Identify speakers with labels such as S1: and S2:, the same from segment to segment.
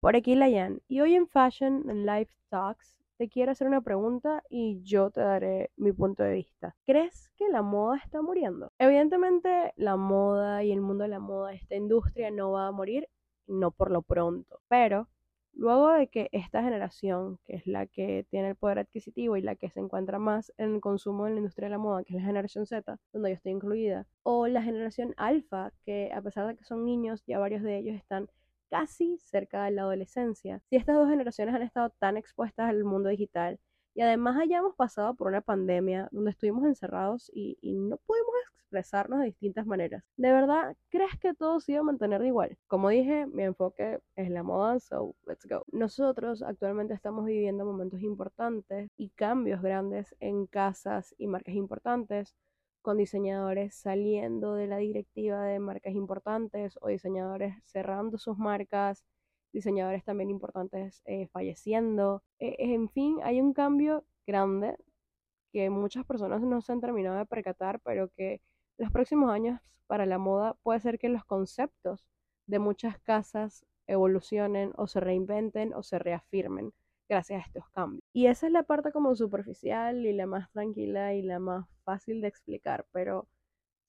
S1: Por aquí Layan, y hoy en Fashion Life Talks te quiero hacer una pregunta y yo te daré mi punto de vista. ¿Crees que la moda está muriendo? Evidentemente la moda y el mundo de la moda, esta industria no va a morir, no por lo pronto, pero luego de que esta generación, que es la que tiene el poder adquisitivo y la que se encuentra más en el consumo en la industria de la moda, que es la generación Z, donde yo estoy incluida, o la generación alfa, que a pesar de que son niños, ya varios de ellos están casi cerca de la adolescencia. Si estas dos generaciones han estado tan expuestas al mundo digital y además hayamos pasado por una pandemia donde estuvimos encerrados y, no pudimos expresarnos de distintas maneras. ¿De verdad crees que todo se iba a mantener igual? Como dije, mi enfoque es la moda, so let's go. Nosotros actualmente estamos viviendo momentos importantes y cambios grandes en casas y marcas importantes con diseñadores saliendo de la directiva de marcas importantes o diseñadores cerrando sus marcas, diseñadores también importantes eh, falleciendo. E, en fin, hay un cambio grande que muchas personas no se han terminado de percatar, pero que los próximos años para la moda puede ser que los conceptos de muchas casas evolucionen o se reinventen o se reafirmen gracias a estos cambios. Y esa es la parte como superficial y la más tranquila y la más fácil de explicar, pero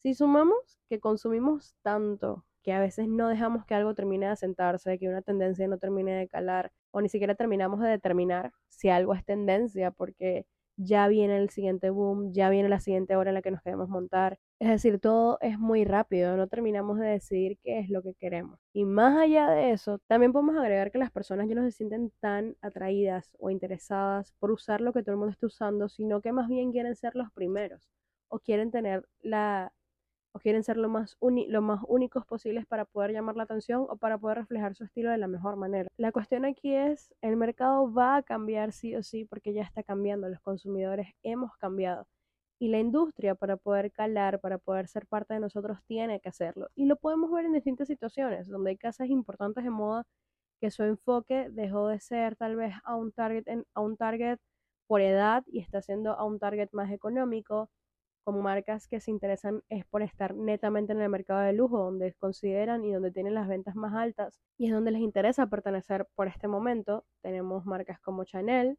S1: si sumamos que consumimos tanto que a veces no dejamos que algo termine de asentarse, que una tendencia no termine de calar, o ni siquiera terminamos de determinar si algo es tendencia, porque ya viene el siguiente boom, ya viene la siguiente hora en la que nos queremos montar. Es decir, todo es muy rápido, no terminamos de decidir qué es lo que queremos. Y más allá de eso, también podemos agregar que las personas ya no se sienten tan atraídas o interesadas por usar lo que todo el mundo está usando, sino que más bien quieren ser los primeros o quieren tener la o quieren ser lo más, lo más únicos posibles para poder llamar la atención o para poder reflejar su estilo de la mejor manera. La cuestión aquí es, el mercado va a cambiar sí o sí porque ya está cambiando, los consumidores hemos cambiado. Y la industria para poder calar, para poder ser parte de nosotros, tiene que hacerlo. Y lo podemos ver en distintas situaciones, donde hay casas importantes de moda que su enfoque dejó de ser tal vez a un target, a un target por edad y está siendo a un target más económico como marcas que se interesan es por estar netamente en el mercado de lujo, donde consideran y donde tienen las ventas más altas y es donde les interesa pertenecer por este momento. Tenemos marcas como Chanel,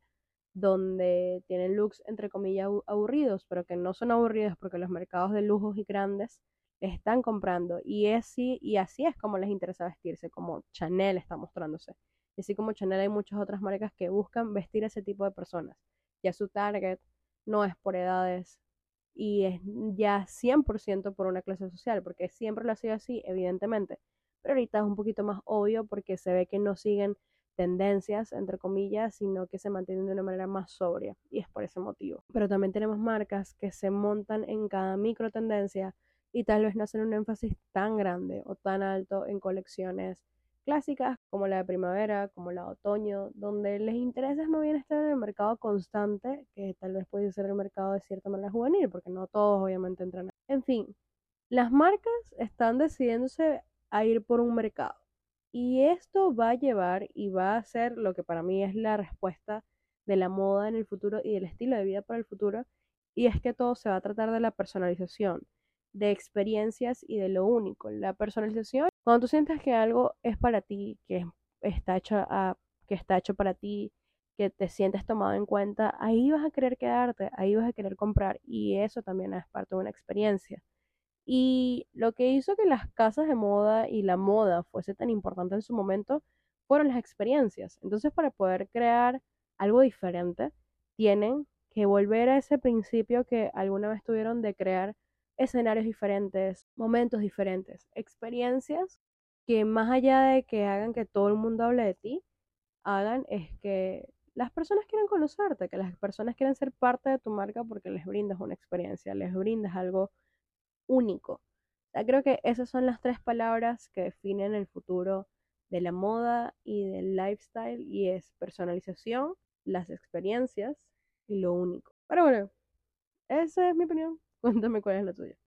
S1: donde tienen looks entre comillas aburridos, pero que no son aburridos porque los mercados de lujos y grandes están comprando y, así, y así es como les interesa vestirse, como Chanel está mostrándose. Y así como Chanel hay muchas otras marcas que buscan vestir a ese tipo de personas. Ya su target no es por edades, y es ya 100% por una clase social, porque siempre lo ha sido así, evidentemente. Pero ahorita es un poquito más obvio porque se ve que no siguen tendencias, entre comillas, sino que se mantienen de una manera más sobria y es por ese motivo. Pero también tenemos marcas que se montan en cada micro tendencia y tal vez no hacen un énfasis tan grande o tan alto en colecciones clásicas como la de primavera, como la de otoño, donde les interesa más bien estar en el mercado constante, que tal vez puede ser el mercado de cierta manera juvenil, porque no todos obviamente entran. En fin, las marcas están decidiéndose a ir por un mercado. Y esto va a llevar y va a ser lo que para mí es la respuesta de la moda en el futuro y del estilo de vida para el futuro. Y es que todo se va a tratar de la personalización, de experiencias y de lo único. La personalización cuando tú sientas que algo es para ti, que está hecho, que está hecho para ti, que te sientes tomado en cuenta, ahí vas a querer quedarte, ahí vas a querer comprar y eso también es parte de una experiencia. Y lo que hizo que las casas de moda y la moda fuese tan importante en su momento fueron las experiencias. Entonces, para poder crear algo diferente, tienen que volver a ese principio que alguna vez tuvieron de crear escenarios diferentes, momentos diferentes, experiencias que más allá de que hagan que todo el mundo hable de ti, hagan es que las personas quieran conocerte, que las personas quieran ser parte de tu marca porque les brindas una experiencia, les brindas algo único. creo que esas son las tres palabras que definen el futuro de la moda y del lifestyle y es personalización, las experiencias y lo único. Pero bueno, esa es mi opinión. Cuéntame cuál es la tuya.